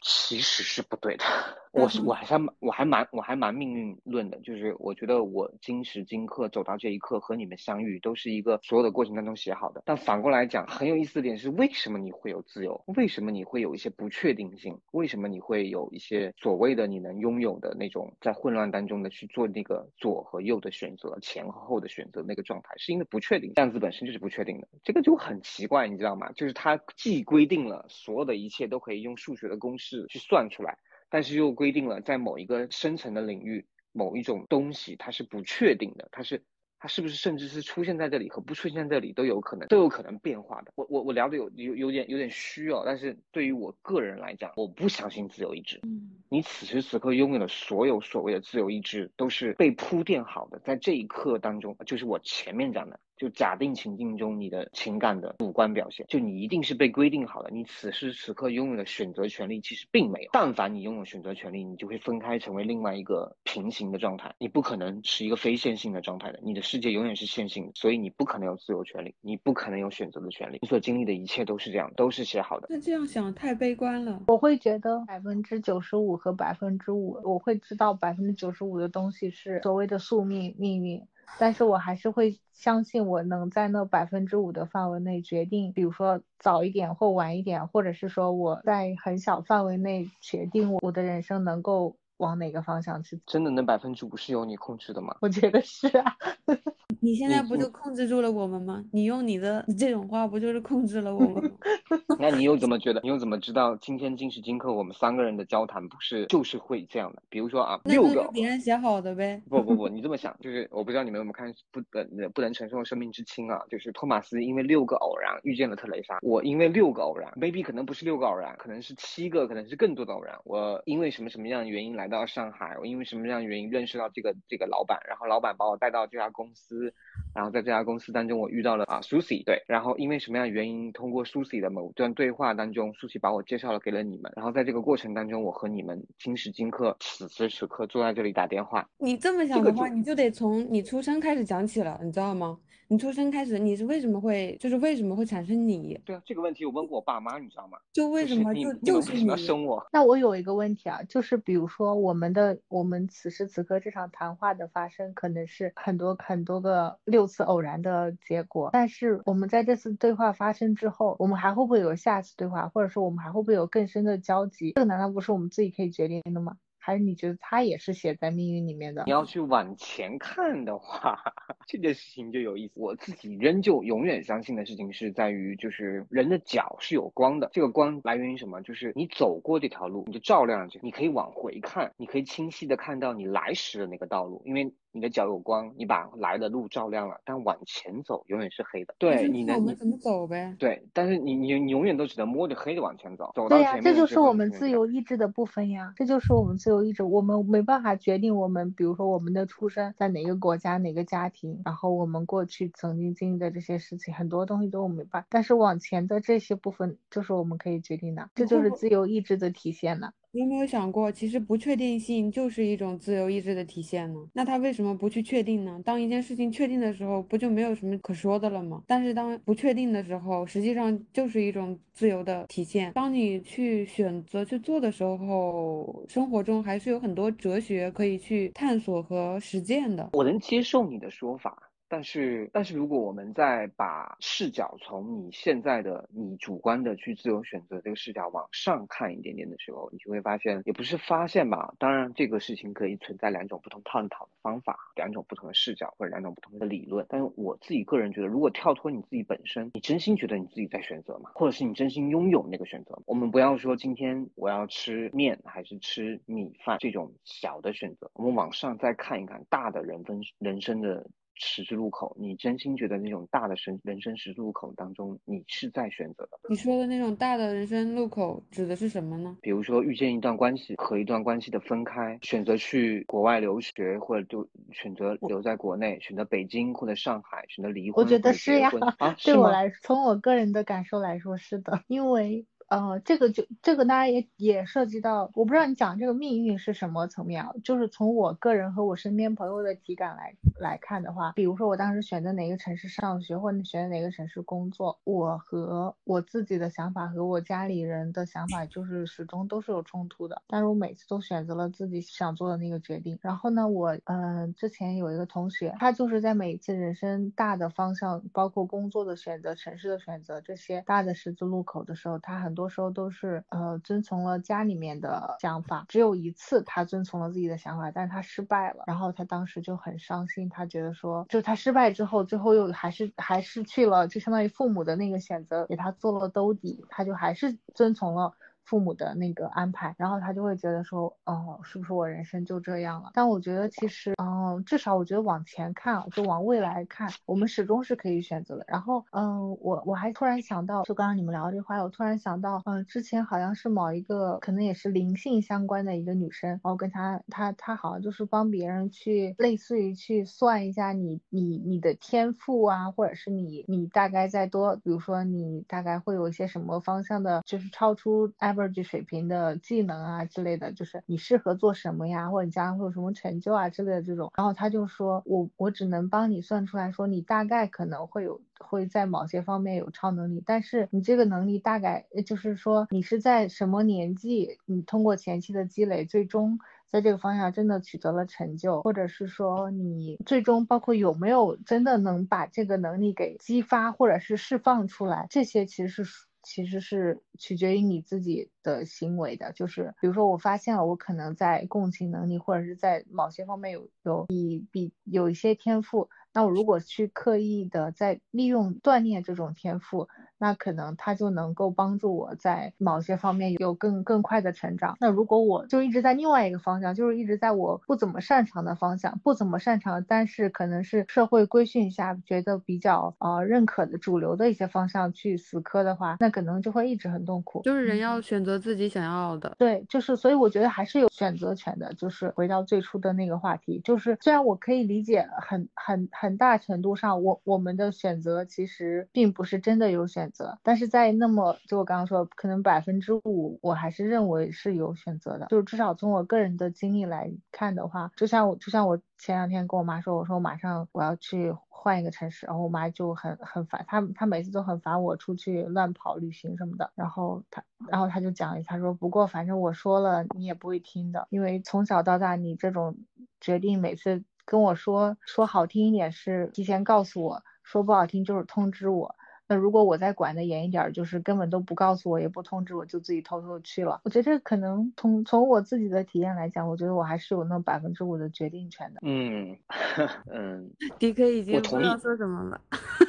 其实是不对的。我是我还是我还蛮我还蛮命运论的，就是我觉得我今时今刻走到这一刻和你们相遇，都是一个所有的过程当中写好的。但反过来讲，很有意思的点是，为什么你会有自由？为什么你会有一些不确定性？为什么你会有一些所谓的你能拥有的那种在混乱当中？中的去做那个左和右的选择，前和后的选择那个状态，是因为不确定，量子本身就是不确定的，这个就很奇怪，你知道吗？就是它既规定了所有的一切都可以用数学的公式去算出来，但是又规定了在某一个深层的领域，某一种东西它是不确定的，它是。它是不是甚至是出现在这里和不出现在这里都有可能，都有可能变化的。我我我聊的有有有点有点虚哦，但是对于我个人来讲，我不相信自由意志。嗯，你此时此刻拥有的所有所谓的自由意志，都是被铺垫好的，在这一刻当中，就是我前面讲的。就假定情境中你的情感的主观表现，就你一定是被规定好的，你此时此刻拥有的选择权利其实并没有。但凡你拥有选择权利，你就会分开成为另外一个平行的状态，你不可能是一个非线性的状态的，你的世界永远是线性的，所以你不可能有自由权利，你不可能有选择的权利，你所经历的一切都是这样，都是写好的。那这样想太悲观了，我会觉得百分之九十五和百分之五，我会知道百分之九十五的东西是所谓的宿命命运。但是我还是会相信，我能在那百分之五的范围内决定，比如说早一点或晚一点，或者是说我在很小范围内决定我的人生能够往哪个方向去。真的那百分之五是由你控制的吗？我觉得是啊。你现在不就控制住了我们吗？你用你的这种话，不就是控制了我们吗？那你又怎么觉得？你又怎么知道今天今时今刻我们三个人的交谈不是就是会这样的？比如说啊，六个别人写好的呗。不不不，你这么想，就是我不知道你们有没有看不呃不能承受生命之轻啊，就是托马斯因为六个偶然遇见了特蕾莎，我因为六个偶然，maybe 可能不是六个偶然，可能是七个，可能是更多的偶然。我因为什么什么样的原因来到上海？我因为什么样的原因认识到这个这个老板？然后老板把我带到这家公司，然后在这家公司当中我遇到了啊 Susie，对，然后因为什么样的原因，通过 Susie 的某段对话当中，Susie 把我介绍了给了你们，然后在这个过程当中，我和你们今时今刻此时此刻坐在这里打电话。你这么想的话，你就得从你出生开始讲起了，你知道吗？你出生开始，你是为什么会，就是为什么会产生你？对啊，这个问题我问过我爸妈，你知道吗？就为什么就就是你要生我？那我有一个问题啊，就是比如说我们的我们此时此刻这场谈话的发生，可能是很多很多个六次偶然的结果，但是我们在这次对话发生之后，我们还会不会有下次对话，或者说我们还会不会有更深的交集？这个难道不是我们自己可以决定的吗？还是你觉得他也是写在命运里面的？你要去往前看的话，这件事情就有意思。我自己仍旧永远相信的事情是在于，就是人的脚是有光的。这个光来源于什么？就是你走过这条路，你就照亮着，你可以往回看，你可以清晰的看到你来时的那个道路，因为。你的脚有光，你把来的路照亮了，但往前走永远是黑的。对，你能我们怎么走呗？对，但是你你你永远都只能摸着黑的往前走，走到前面。对呀，这就是我们自由意志的部分呀，这就是我们自由意志。我们没办法决定我们，比如说我们的出生在哪个国家、哪个家庭，然后我们过去曾经经历的这些事情，很多东西都我没办法。但是往前的这些部分，就是我们可以决定的，这就是自由意志的体现呢。你有没有想过，其实不确定性就是一种自由意志的体现呢？那他为什么不去确定呢？当一件事情确定的时候，不就没有什么可说的了吗？但是当不确定的时候，实际上就是一种自由的体现。当你去选择去做的时候，生活中还是有很多哲学可以去探索和实践的。我能接受你的说法。但是，但是如果我们再把视角从你现在的你主观的去自由选择这个视角往上看一点点的时候，你就会发现，也不是发现吧。当然，这个事情可以存在两种不同探讨的方法，两种不同的视角或者两种不同的理论。但是我自己个人觉得，如果跳脱你自己本身，你真心觉得你自己在选择吗？或者是你真心拥有那个选择？我们不要说今天我要吃面还是吃米饭这种小的选择，我们往上再看一看大的人分人生的。十字路口，你真心觉得那种大的生人生十字路口当中，你是在选择的？你说的那种大的人生路口指的是什么呢？比如说遇见一段关系和一段关系的分开，选择去国外留学，或者就选择留在国内，选择北京或者上海，选择离婚。我觉得是呀，啊，对我来，从我个人的感受来说是的，因为。呃，这个就这个当然也也涉及到，我不知道你讲这个命运是什么层面啊？就是从我个人和我身边朋友的体感来来看的话，比如说我当时选择哪个城市上学，或者选择哪个城市工作，我和我自己的想法和我家里人的想法就是始终都是有冲突的。但是我每次都选择了自己想做的那个决定。然后呢，我嗯之前有一个同学，他就是在每一次人生大的方向，包括工作的选择、城市的选择这些大的十字路口的时候，他很多。多时候都是呃遵从了家里面的想法，只有一次他遵从了自己的想法，但是他失败了，然后他当时就很伤心，他觉得说，就他失败之后，最后又还是还是去了，就相当于父母的那个选择给他做了兜底，他就还是遵从了。父母的那个安排，然后他就会觉得说，哦，是不是我人生就这样了？但我觉得其实，嗯，至少我觉得往前看，就往未来看，我们始终是可以选择的。然后，嗯，我我还突然想到，就刚刚你们聊的这话，我突然想到，嗯，之前好像是某一个可能也是灵性相关的一个女生，然后跟她，她，她好像就是帮别人去，类似于去算一下你，你，你的天赋啊，或者是你，你大概在多，比如说你大概会有一些什么方向的，就是超出 ever。水平的技能啊之类的，就是你适合做什么呀，或者你将来会有什么成就啊之类的这种。然后他就说，我我只能帮你算出来说，你大概可能会有会在某些方面有超能力，但是你这个能力大概就是说你是在什么年纪，你通过前期的积累，最终在这个方向真的取得了成就，或者是说你最终包括有没有真的能把这个能力给激发或者是释放出来，这些其实是。其实是取决于你自己的行为的。就是比如说，我发现了我可能在共情能力或者是在某些方面有有比比有一些天赋。那我如果去刻意的在利用锻炼这种天赋，那可能它就能够帮助我在某些方面有更更快的成长。那如果我就一直在另外一个方向，就是一直在我不怎么擅长的方向，不怎么擅长，但是可能是社会规训下觉得比较呃认可的主流的一些方向去死磕的话，那可能就会一直很痛苦。就是人要选择自己想要的。对，就是所以我觉得还是有选择权的。就是回到最初的那个话题，就是虽然我可以理解很很。很大程度上，我我们的选择其实并不是真的有选择，但是在那么就我刚刚说，可能百分之五，我还是认为是有选择的。就至少从我个人的经历来看的话，就像我就像我前两天跟我妈说，我说我马上我要去换一个城市，然后我妈就很很烦，她她每次都很烦我出去乱跑旅行什么的，然后她然后她就讲，她说不过反正我说了你也不会听的，因为从小到大你这种决定每次。跟我说说好听一点是提前告诉我，说不好听就是通知我。那如果我再管得严一点，就是根本都不告诉我，也不通知我，就自己偷偷去了。我觉得这可能从从我自己的体验来讲，我觉得我还是有那百分之五的决定权的。嗯 嗯，D K 已经不知道说什么了。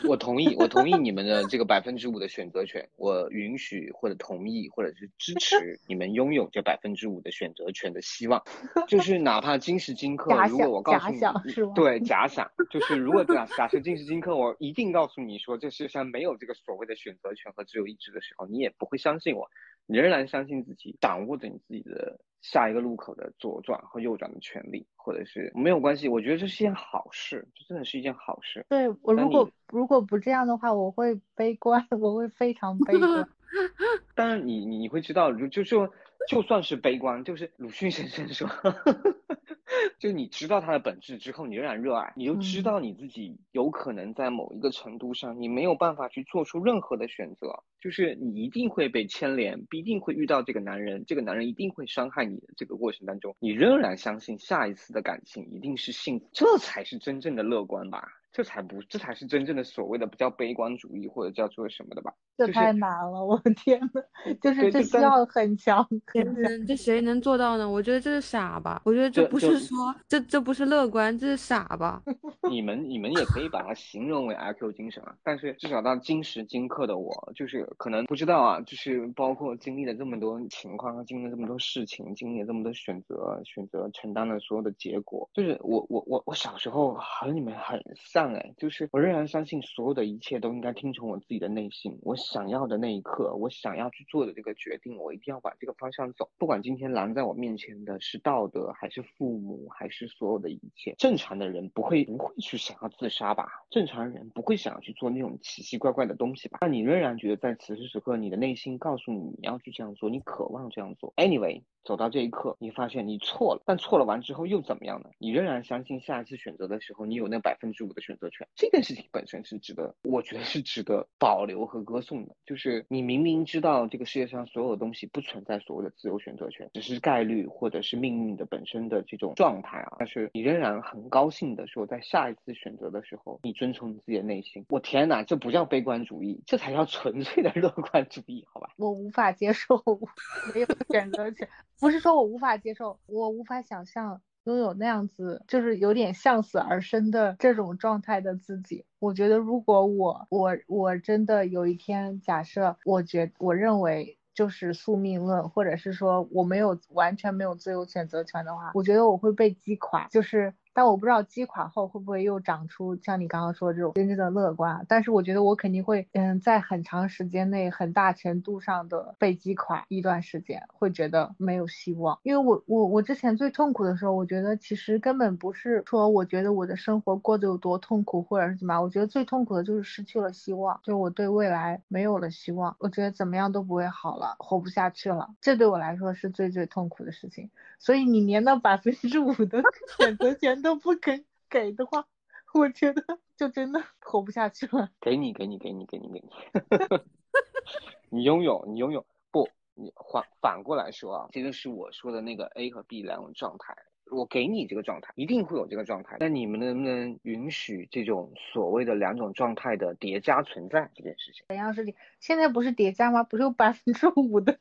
我同意，我同意你们的这个百分之五的选择权。我允许或者同意或者是支持你们拥有这百分之五的选择权的希望，就是哪怕今时今刻，如果我告诉你，对假想，就是如果假假设今时今刻，我一定告诉你说这世界上没有。这个所谓的选择权和自由意志的时候，你也不会相信我，你仍然相信自己掌握着你自己的下一个路口的左转和右转的权利，或者是没有关系。我觉得这是一件好事，这真的是一件好事。对我如果如果不这样的话，我会悲观，我会非常悲观。但是，你你会知道，就就说就算是悲观，就是鲁迅先生说。就你知道它的本质之后，你仍然热爱，你就知道你自己有可能在某一个程度上，你没有办法去做出任何的选择，就是你一定会被牵连，必定会遇到这个男人，这个男人一定会伤害你的这个过程当中，你仍然相信下一次的感情一定是幸福，这才是真正的乐观吧。这才不，这才是真正的所谓的不叫悲观主义或者叫做什么的吧？这太难了，我的天呐，就是这需要很强，这谁能做到呢？我觉得这是傻吧？我觉得这不是说这这不是乐观，这是傻吧？你们你们也可以把它形容为 I Q 精神啊，但是至少到今时今刻的我，就是可能不知道啊，就是包括经历了这么多情况，经历了这么多事情，经历了这么多选择，选择承担了所有的结果，就是我我我我小时候和你们很像。哎，就是我仍然相信所有的一切都应该听从我自己的内心，我想要的那一刻，我想要去做的这个决定，我一定要往这个方向走。不管今天拦在我面前的是道德，还是父母，还是所有的一切，正常的人不会不会去想要自杀吧？正常人不会想要去做那种奇奇怪怪的东西吧？那你仍然觉得在此时此刻，你的内心告诉你你要去这样做，你渴望这样做。Anyway。走到这一刻，你发现你错了，但错了完之后又怎么样呢？你仍然相信下一次选择的时候，你有那百分之五的选选择权。这件事情本身是值得，我觉得是值得保留和歌颂的。就是你明明知道这个世界上所有东西不存在所谓的自由选择权，只是概率或者是命运的本身的这种状态啊。但是你仍然很高兴的说，在下一次选择的时候，你遵从你自己的内心。我天哪，这不叫悲观主义，这才叫纯粹的乐观主义，好吧？我无法接受没有选择权。不是说我无法接受，我无法想象拥有那样子，就是有点向死而生的这种状态的自己。我觉得，如果我我我真的有一天，假设我觉我认为就是宿命论，或者是说我没有完全没有自由选择权的话，我觉得我会被击垮，就是。但我不知道击垮后会不会又长出像你刚刚说的这种真正的乐观。但是我觉得我肯定会，嗯，在很长时间内很大程度上的被击垮一段时间，会觉得没有希望。因为我我我之前最痛苦的时候，我觉得其实根本不是说我觉得我的生活过得有多痛苦或者是怎么样，我觉得最痛苦的就是失去了希望，就是我对未来没有了希望。我觉得怎么样都不会好了，活不下去了，这对我来说是最最痛苦的事情。所以你连那百分之五的 选择权。都不肯给的话，我觉得就真的活不下去了。给你，给你，给你，给你，给你。你拥有，你拥有不？你反反过来说啊，这个是我说的那个 A 和 B 两种状态。我给你这个状态，一定会有这个状态。那你们能不能允许这种所谓的两种状态的叠加存在这件事情？怎样是叠？现在不是叠加吗？不是有百分之五的？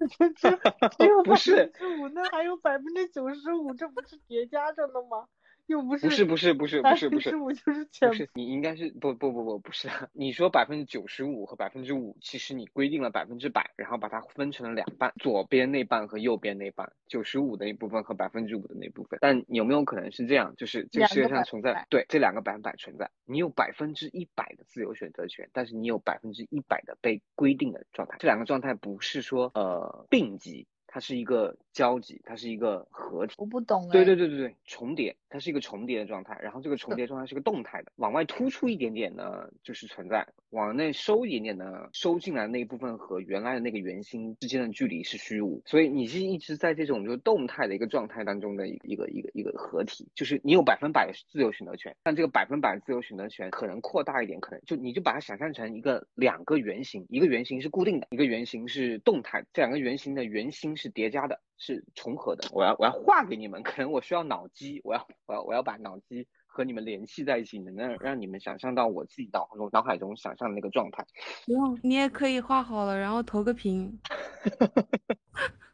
只有不是百分之五，那还有百分之九十五，这不是叠加着呢吗？又不是不是不是不是不是不是五就是全不是，你应该是不不不不不是，你说百分之九十五和百分之五，其实你规定了百分之百，然后把它分成了两半，左边那半和右边那半，九十五的一部分和百分之五的那部分。但有没有可能是这样？就是这个世界上存在对这两个百分百存在，你有百分之一百的自由选择权，但是你有百分之一百的被规定的状态。这两个状态不是说呃并集。它是一个交集，它是一个合体。我不懂对对对对对，重叠，它是一个重叠的状态。然后这个重叠状态是个动态的，往外突出一点点呢，就是存在；往内收一点点呢，收进来那一部分和原来的那个圆心之间的距离是虚无。所以你是一直在这种就是动态的一个状态当中的一个一个一个合体，就是你有百分百的自由选择权，但这个百分百自由选择权可能扩大一点，可能就你就把它想象成一个两个圆形，一个圆形是固定的，一个圆形是动态，这两个圆形的圆心。是叠加的，是重合的。我要我要画给你们，可能我需要脑机，我要我要我要把脑机和你们联系在一起，能让让你们想象到我自己脑中脑海中想象的那个状态。不用，你也可以画好了，然后投个屏。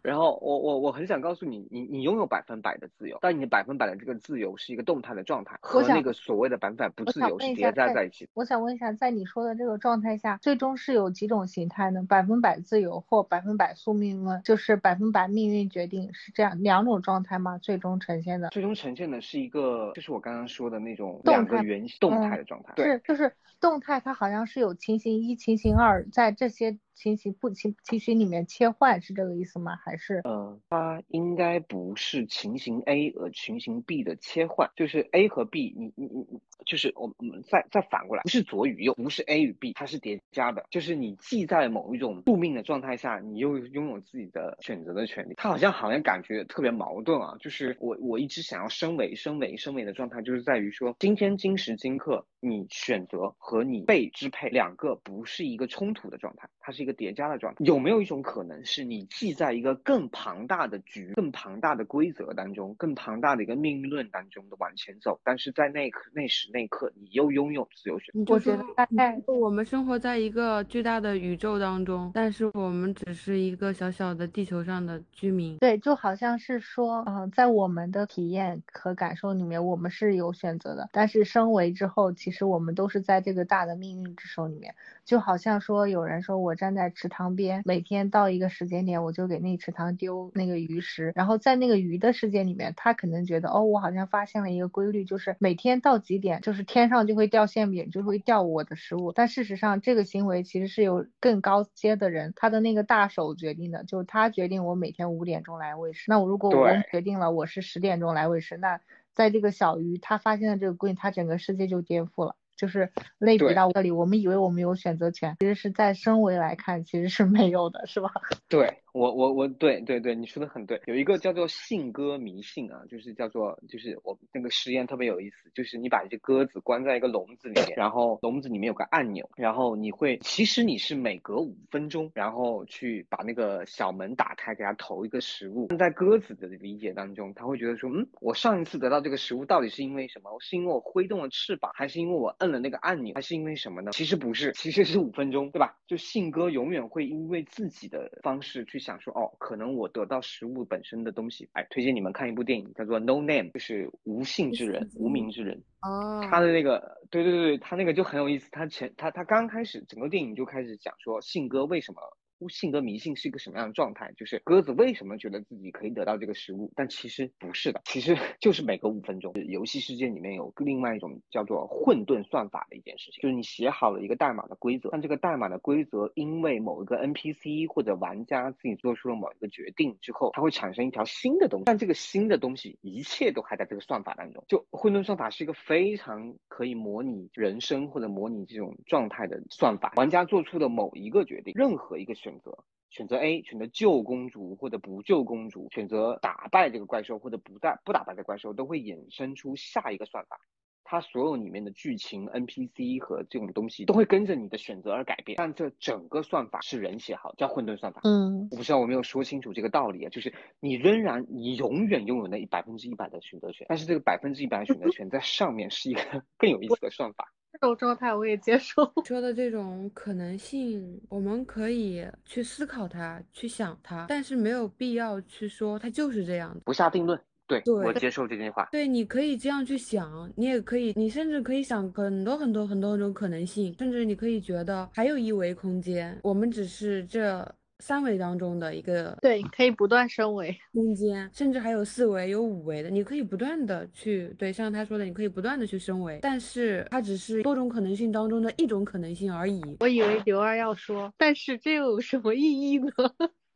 然后我我我很想告诉你，你你拥有百分百的自由，但你的百分百的这个自由是一个动态的状态，和那个所谓的百分百不自由是叠加在一起。我想问一下，在你说的这个状态下，最终是有几种形态呢？百分百自由或百分百宿命论，就是百分百命运决定，是这样两种状态吗？最终呈现的？最终呈现的是一个，就是我刚刚说的那种两个圆动态的状态。是，就是动态，它好像是有情形一、情形二，在这些。情形不情情形里面切换是这个意思吗？还是呃，它应该不是情形 A 和情形 B 的切换，就是 A 和 B，你你你，就是我我们再再反过来，不是左与右，不是 A 与 B，它是叠加的，就是你既在某一种宿命的状态下，你又拥有自己的选择的权利。它好像好像感觉特别矛盾啊，就是我我一直想要升维升维升维的状态，就是在于说今天今时今刻，你选择和你被支配两个不是一个冲突的状态，它是。一个叠加的状态，有没有一种可能是你既在一个更庞大的局、更庞大的规则当中、更庞大的一个命运论当中的往前走，但是在那刻、那时、那刻，你又拥有自由选择？我觉得大概我们生活在一个巨大的宇宙当中，但是我们只是一个小小的地球上的居民。对，就好像是说，嗯，在我们的体验和感受里面，我们是有选择的，但是升维之后，其实我们都是在这个大的命运之手里面。就好像说，有人说我站。在池塘边，每天到一个时间点，我就给那池塘丢那个鱼食。然后在那个鱼的世界里面，他可能觉得，哦，我好像发现了一个规律，就是每天到几点，就是天上就会掉馅饼，就会掉我的食物。但事实上，这个行为其实是由更高阶的人，他的那个大手决定的，就是他决定我每天五点钟来喂食。那我如果我决定了我是十点钟来喂食，那在这个小鱼他发现了这个规律，他整个世界就颠覆了。就是类比到这里，我们以为我们有选择权，其实是在升维来看，其实是没有的，是吧？对。我我我对对对，你说的很对。有一个叫做信鸽迷信啊，就是叫做就是我那个实验特别有意思，就是你把一只鸽子关在一个笼子里面，然后笼子里面有个按钮，然后你会其实你是每隔五分钟，然后去把那个小门打开，给它投一个食物。在鸽子的理解当中，他会觉得说，嗯，我上一次得到这个食物到底是因为什么？是因为我挥动了翅膀，还是因为我摁了那个按钮，还是因为什么呢？其实不是，其实是五分钟，对吧？就信鸽永远会因为自己的方式去。想说哦，可能我得到食物本身的东西，哎，推荐你们看一部电影，叫做《No Name》，就是无姓之人，无名之人。哦，他的那个，对对对，他那个就很有意思。他前他他刚开始整个电影就开始讲说，信鸽为什么。性格迷信是一个什么样的状态？就是鸽子为什么觉得自己可以得到这个食物？但其实不是的，其实 就是每隔五分钟，游戏世界里面有另外一种叫做混沌算法的一件事情，就是你写好了一个代码的规则，但这个代码的规则因为某一个 NPC 或者玩家自己做出了某一个决定之后，它会产生一条新的东西，但这个新的东西一切都还在这个算法当中。就混沌算法是一个非常可以模拟人生或者模拟这种状态的算法，玩家做出的某一个决定，任何一个。选择选择 A，选择救公主或者不救公主，选择打败这个怪兽或者不打不打败这怪兽，都会衍生出下一个算法。它所有里面的剧情、NPC 和这种东西都会跟着你的选择而改变，但这整个算法是人写好，叫混沌算法。嗯，我不知道我没有说清楚这个道理啊，就是你仍然你永远拥有那百分之一百的选择权，但是这个百分之一百的选择权在上面是一个 更有意思的算法。这种状态我也接受。说的这种可能性，我们可以去思考它，去想它，但是没有必要去说它就是这样的。不下定论。对，对我接受这句话。对，你可以这样去想，你也可以，你甚至可以想很多很多很多种可能性，甚至你可以觉得还有一维空间，我们只是这三维当中的一个对，可以不断升维。空间，甚至还有四维、有五维的，你可以不断的去对，像他说的，你可以不断的去升维，但是它只是多种可能性当中的一种可能性而已。我以为刘二要说，但是这又有什么意义呢？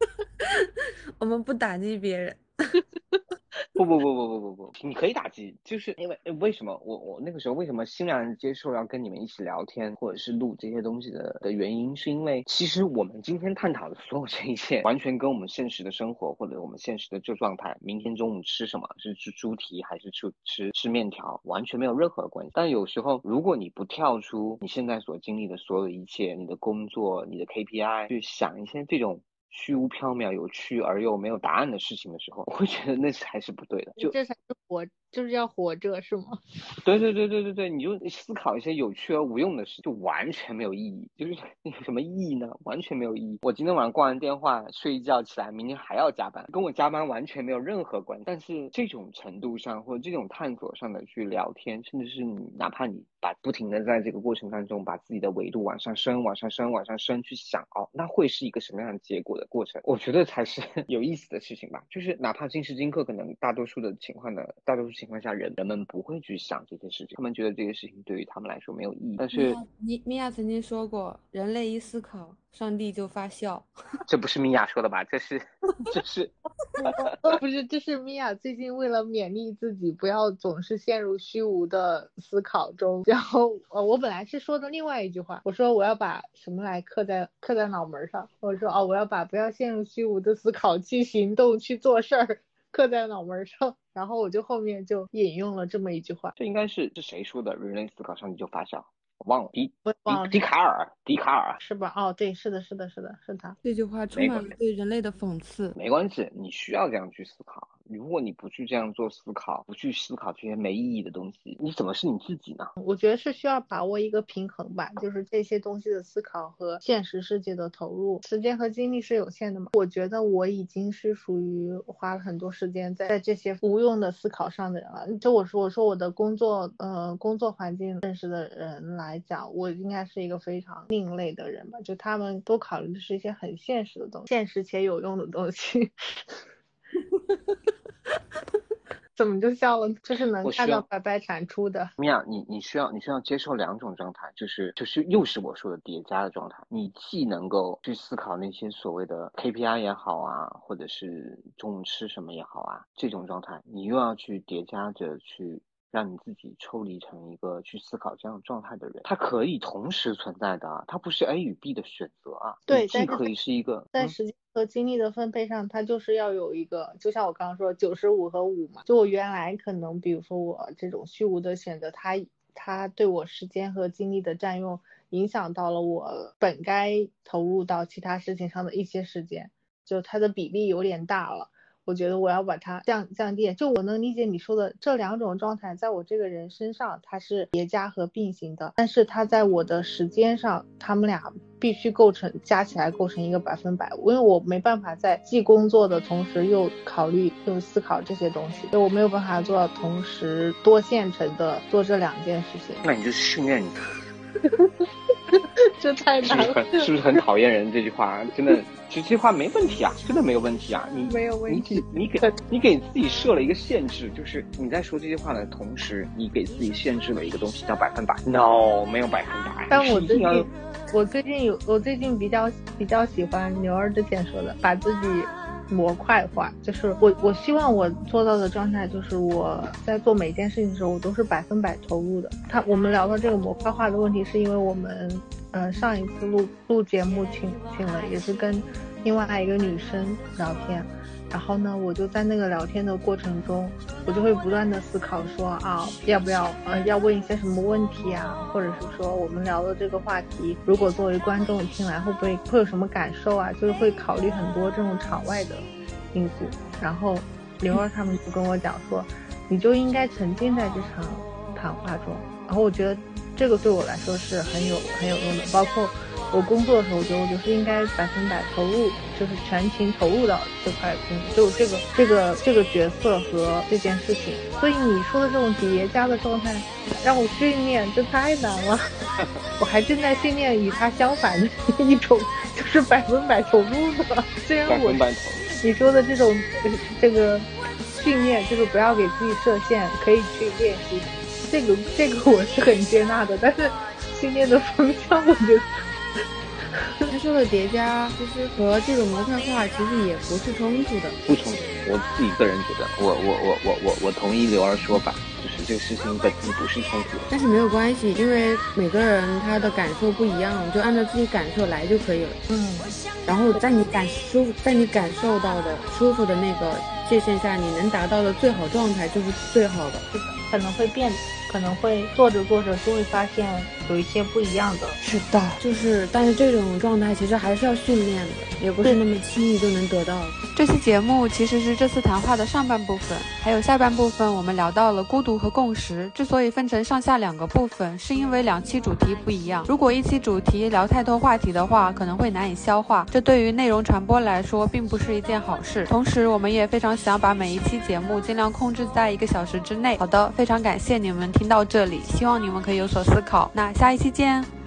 我们不打击别人。不不不不不不不，你可以打击，就是因为为什么我我那个时候为什么欣然接受要跟你们一起聊天或者是录这些东西的的原因，是因为其实我们今天探讨的所有这一切，完全跟我们现实的生活或者我们现实的这状态，明天中午吃什么，是吃猪蹄还是吃吃吃面条，完全没有任何的关系。但有时候如果你不跳出你现在所经历的所有一切，你的工作、你的 KPI，去想一些这种。虚无缥缈、有趣而又没有答案的事情的时候，我会觉得那是还是不对的。就这才是活，就是要活着，是吗？对对对对对对，你就思考一些有趣而无用的事，就完全没有意义。就是 有什么意义呢？完全没有意义。我今天晚上挂完电话，睡一觉起来，明天还要加班，跟我加班完全没有任何关系。但是这种程度上或者这种探索上的去聊天，甚至是你哪怕你把不停的在这个过程当中把自己的维度往上升、往上升、往上升，去想哦，那会是一个什么样的结果的过程？我觉得才是 有意思的事情吧。就是哪怕今时今刻，可能大多数的情况呢大多数情况下，人人们不会去想这些事情，他们觉得这些事情对于他们来说没有意义。但是米米娅曾经说过，人类一思考，上帝就发笑。这不是米娅说的吧？这是这是 不是？这是米娅最近为了勉励自己，不要总是陷入虚无的思考中。然后呃，我本来是说的另外一句话，我说我要把什么来刻在刻在脑门上。我说哦，我要把不要陷入虚无的思考，去行动，去做事儿。刻在脑门上，然后我就后面就引用了这么一句话，这应该是是谁说的？人类思考上帝就发笑，我忘了，迪迪迪卡尔，迪卡尔是吧？哦，对，是的，是的，是的，是他。这句话充满了对人类的讽刺。没关系，你需要这样去思考。如果你不去这样做思考，不去思考这些没意义的东西，你怎么是你自己呢？我觉得是需要把握一个平衡吧，就是这些东西的思考和现实世界的投入，时间和精力是有限的嘛。我觉得我已经是属于花了很多时间在在这些无用的思考上的人了。就我说，我说我的工作，呃，工作环境认识的人来讲，我应该是一个非常另类的人吧。就他们都考虑的是一些很现实的东西，现实且有用的东西。怎么就笑了？就是能看到白白产出的。米娅，你你需要你需要接受两种状态，就是就是又是我说的叠加的状态。你既能够去思考那些所谓的 KPI 也好啊，或者是中午吃什么也好啊，这种状态，你又要去叠加着去让你自己抽离成一个去思考这样状态的人。它可以同时存在的啊，它不是 A 与 B 的选择啊。对，既可以是一个在时间。和精力的分配上，它就是要有一个，就像我刚刚说九十五和五嘛。就我原来可能，比如说我这种虚无的选择，它它对我时间和精力的占用，影响到了我本该投入到其他事情上的一些时间，就它的比例有点大了。我觉得我要把它降降低，就我能理解你说的这两种状态，在我这个人身上它是叠加和并行的，但是它在我的时间上，他们俩必须构成加起来构成一个百分百，因为我没办法在既工作的同时又考虑又思考这些东西，就我没有办法做到同时多线程的做这两件事情。那你就训练你。这太难了，是不是很讨厌人？这句话真的，这句话没问题啊，真的没有问题啊。你没有问题，你给你给自己设了一个限制，就是你在说这句话的同时，你给自己限制了一个东西叫百分百。No，没有百分百。但我最近，我最近有，我最近比较比较喜欢牛儿之前说的，把自己。模块化就是我，我希望我做到的状态就是我在做每一件事情的时候，我都是百分百投入的。他我们聊到这个模块化的问题，是因为我们嗯，上一次录录节目请请了，也是跟另外一个女生聊天。然后呢，我就在那个聊天的过程中，我就会不断的思考说啊，要不要呃要问一些什么问题啊，或者是说我们聊的这个话题，如果作为观众听来会不会会有什么感受啊？就是会考虑很多这种场外的因素。然后刘二他们就跟我讲说，你就应该沉浸在这场谈话中。然后我觉得这个对我来说是很有很有用的，包括。我工作的时候，我觉得我就是应该百分百投入，就是全情投入到这块工作，就这个这个这个角色和这件事情。所以你说的这种叠加的状态，让我训练这太难了。我还正在训练与他相反的一种，就是百分百投入的。虽然我你说的这种这个训练，就是不要给自己设限，可以去练习。这个这个我是很接纳的，但是训练的方向，我觉得。他说的叠加，其实和这种模块化其实也不是冲突的，不冲突。我自己个人觉得，我我我我我我同意刘儿说法，就是这个事情本身不是冲突。但是没有关系，因为每个人他的感受不一样，就按照自己感受来就可以了。嗯。然后在你感舒服，在你感受到的舒服的那个界限下，你能达到的最好状态就是最好的。可能会变。可能会做着做着就会发现有一些不一样的，是的，就是，但是这种状态其实还是要训练的，也不是那么轻易就能得到。这期节目其实是这次谈话的上半部分，还有下半部分，我们聊到了孤独和共识。之所以分成上下两个部分，是因为两期主题不一样。如果一期主题聊太多话题的话，可能会难以消化，这对于内容传播来说并不是一件好事。同时，我们也非常想把每一期节目尽量控制在一个小时之内。好的，非常感谢你们。听到这里，希望你们可以有所思考。那下一期见。